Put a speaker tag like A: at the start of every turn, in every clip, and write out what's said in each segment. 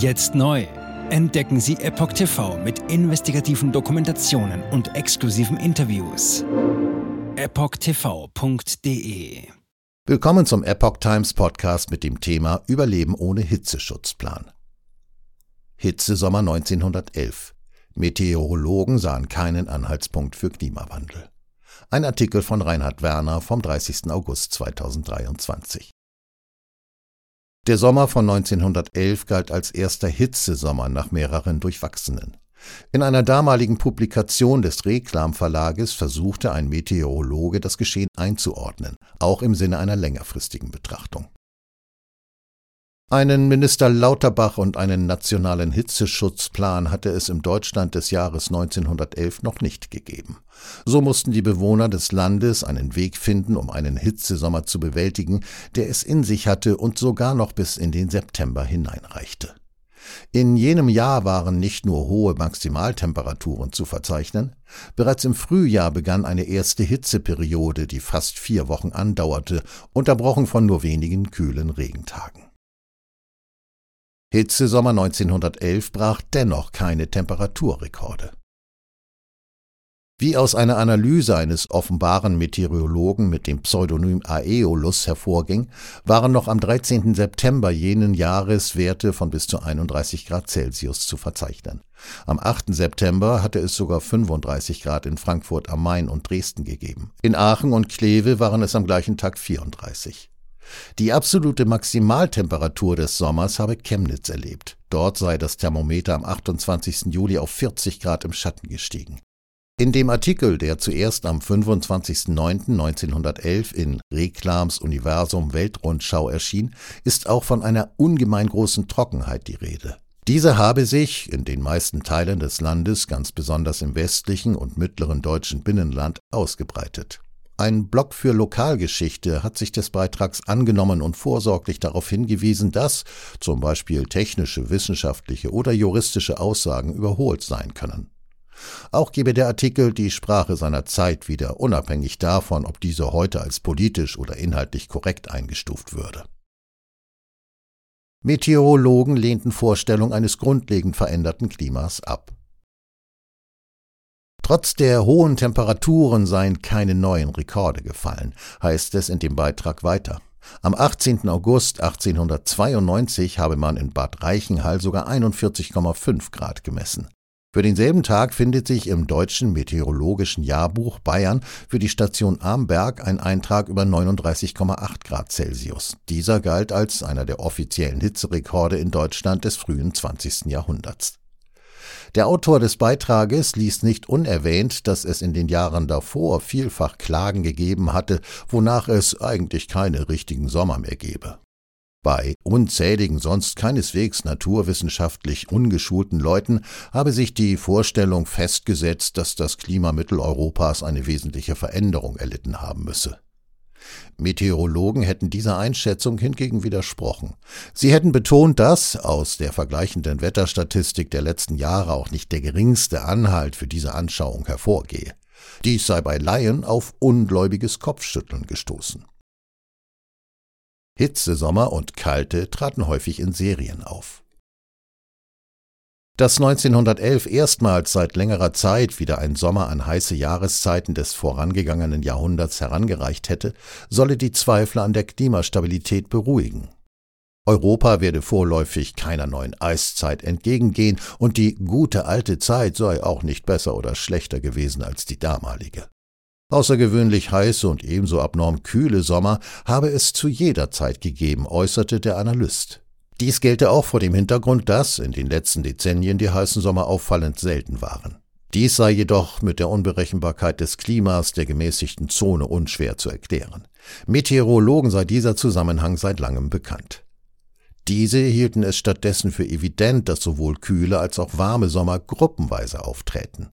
A: Jetzt neu. Entdecken Sie Epoch TV mit investigativen Dokumentationen und exklusiven Interviews. EpochTV.de
B: Willkommen zum Epoch Times Podcast mit dem Thema Überleben ohne Hitzeschutzplan. Hitzesommer 1911. Meteorologen sahen keinen Anhaltspunkt für Klimawandel. Ein Artikel von Reinhard Werner vom 30. August 2023. Der Sommer von 1911 galt als erster Hitzesommer nach mehreren durchwachsenen. In einer damaligen Publikation des Reklam Verlages versuchte ein Meteorologe das Geschehen einzuordnen, auch im Sinne einer längerfristigen Betrachtung. Einen Minister Lauterbach und einen nationalen Hitzeschutzplan hatte es im Deutschland des Jahres 1911 noch nicht gegeben. So mussten die Bewohner des Landes einen Weg finden, um einen Hitzesommer zu bewältigen, der es in sich hatte und sogar noch bis in den September hineinreichte. In jenem Jahr waren nicht nur hohe Maximaltemperaturen zu verzeichnen, bereits im Frühjahr begann eine erste Hitzeperiode, die fast vier Wochen andauerte, unterbrochen von nur wenigen kühlen Regentagen. Hitzesommer 1911 brach dennoch keine Temperaturrekorde. Wie aus einer Analyse eines offenbaren Meteorologen mit dem Pseudonym Aeolus hervorging, waren noch am 13. September jenen Jahres Werte von bis zu 31 Grad Celsius zu verzeichnen. Am 8. September hatte es sogar 35 Grad in Frankfurt am Main und Dresden gegeben. In Aachen und Kleve waren es am gleichen Tag 34. Die absolute Maximaltemperatur des Sommers habe Chemnitz erlebt. Dort sei das Thermometer am 28. Juli auf 40 Grad im Schatten gestiegen. In dem Artikel, der zuerst am 25.09.1911 in Reklams Universum Weltrundschau erschien, ist auch von einer ungemein großen Trockenheit die Rede. Diese habe sich in den meisten Teilen des Landes, ganz besonders im westlichen und mittleren deutschen Binnenland, ausgebreitet. Ein Blog für Lokalgeschichte hat sich des Beitrags angenommen und vorsorglich darauf hingewiesen, dass zum Beispiel technische, wissenschaftliche oder juristische Aussagen überholt sein können. Auch gebe der Artikel die Sprache seiner Zeit wieder, unabhängig davon, ob diese heute als politisch oder inhaltlich korrekt eingestuft würde. Meteorologen lehnten Vorstellung eines grundlegend veränderten Klimas ab. Trotz der hohen Temperaturen seien keine neuen Rekorde gefallen, heißt es in dem Beitrag weiter. Am 18. August 1892 habe man in Bad Reichenhall sogar 41,5 Grad gemessen. Für denselben Tag findet sich im Deutschen Meteorologischen Jahrbuch Bayern für die Station Amberg ein Eintrag über 39,8 Grad Celsius. Dieser galt als einer der offiziellen Hitzerekorde in Deutschland des frühen 20. Jahrhunderts. Der Autor des Beitrages ließ nicht unerwähnt, dass es in den Jahren davor vielfach Klagen gegeben hatte, wonach es eigentlich keine richtigen Sommer mehr gebe. Bei unzähligen, sonst keineswegs naturwissenschaftlich ungeschulten Leuten habe sich die Vorstellung festgesetzt, dass das Klima Mitteleuropas eine wesentliche Veränderung erlitten haben müsse. Meteorologen hätten dieser Einschätzung hingegen widersprochen. Sie hätten betont, dass aus der vergleichenden Wetterstatistik der letzten Jahre auch nicht der geringste Anhalt für diese Anschauung hervorgehe. Dies sei bei Laien auf ungläubiges Kopfschütteln gestoßen. Hitzesommer und kalte traten häufig in Serien auf. Dass 1911 erstmals seit längerer Zeit wieder ein Sommer an heiße Jahreszeiten des vorangegangenen Jahrhunderts herangereicht hätte, solle die Zweifler an der Klimastabilität beruhigen. Europa werde vorläufig keiner neuen Eiszeit entgegengehen und die gute alte Zeit sei auch nicht besser oder schlechter gewesen als die damalige. Außergewöhnlich heiße und ebenso abnorm kühle Sommer habe es zu jeder Zeit gegeben, äußerte der Analyst. Dies gelte auch vor dem Hintergrund, dass in den letzten Dezennien die heißen Sommer auffallend selten waren. Dies sei jedoch mit der Unberechenbarkeit des Klimas der gemäßigten Zone unschwer zu erklären. Meteorologen sei dieser Zusammenhang seit langem bekannt. Diese hielten es stattdessen für evident, dass sowohl kühle als auch warme Sommer gruppenweise auftreten.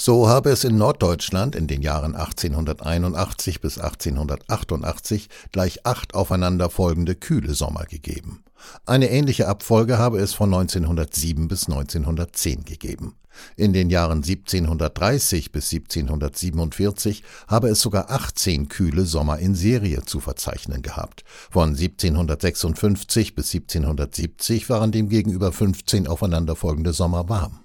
B: So habe es in Norddeutschland in den Jahren 1881 bis 1888 gleich acht aufeinanderfolgende kühle Sommer gegeben. Eine ähnliche Abfolge habe es von 1907 bis 1910 gegeben. In den Jahren 1730 bis 1747 habe es sogar 18 kühle Sommer in Serie zu verzeichnen gehabt. Von 1756 bis 1770 waren demgegenüber 15 aufeinanderfolgende Sommer warm.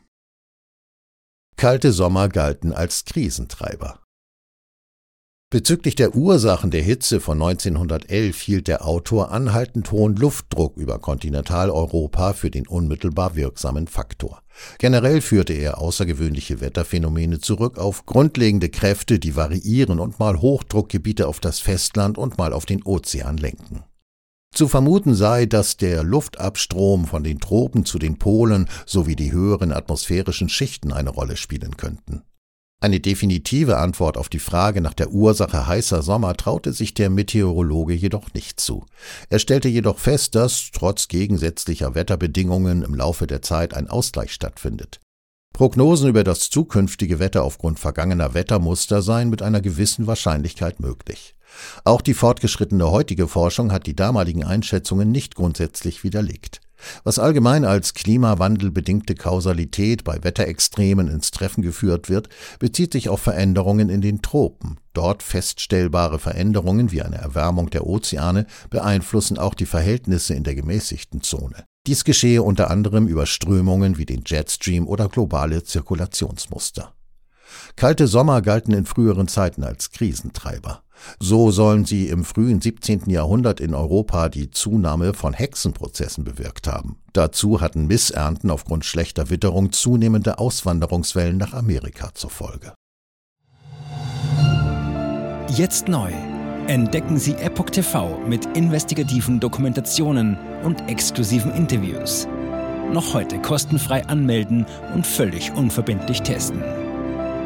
B: Kalte Sommer galten als Krisentreiber. Bezüglich der Ursachen der Hitze von 1911 hielt der Autor anhaltend hohen Luftdruck über Kontinentaleuropa für den unmittelbar wirksamen Faktor. Generell führte er außergewöhnliche Wetterphänomene zurück auf grundlegende Kräfte, die variieren und mal Hochdruckgebiete auf das Festland und mal auf den Ozean lenken. Zu vermuten sei, dass der Luftabstrom von den Tropen zu den Polen sowie die höheren atmosphärischen Schichten eine Rolle spielen könnten. Eine definitive Antwort auf die Frage nach der Ursache heißer Sommer traute sich der Meteorologe jedoch nicht zu. Er stellte jedoch fest, dass trotz gegensätzlicher Wetterbedingungen im Laufe der Zeit ein Ausgleich stattfindet. Prognosen über das zukünftige Wetter aufgrund vergangener Wettermuster seien mit einer gewissen Wahrscheinlichkeit möglich. Auch die fortgeschrittene heutige Forschung hat die damaligen Einschätzungen nicht grundsätzlich widerlegt. Was allgemein als klimawandelbedingte Kausalität bei Wetterextremen ins Treffen geführt wird, bezieht sich auf Veränderungen in den Tropen. Dort feststellbare Veränderungen wie eine Erwärmung der Ozeane beeinflussen auch die Verhältnisse in der gemäßigten Zone. Dies geschehe unter anderem über Strömungen wie den Jetstream oder globale Zirkulationsmuster. Kalte Sommer galten in früheren Zeiten als Krisentreiber. So sollen sie im frühen 17. Jahrhundert in Europa die Zunahme von Hexenprozessen bewirkt haben. Dazu hatten Missernten aufgrund schlechter Witterung zunehmende Auswanderungswellen nach Amerika zur Folge.
A: Jetzt neu. Entdecken Sie Epoch TV mit investigativen Dokumentationen und exklusiven Interviews. Noch heute kostenfrei anmelden und völlig unverbindlich testen.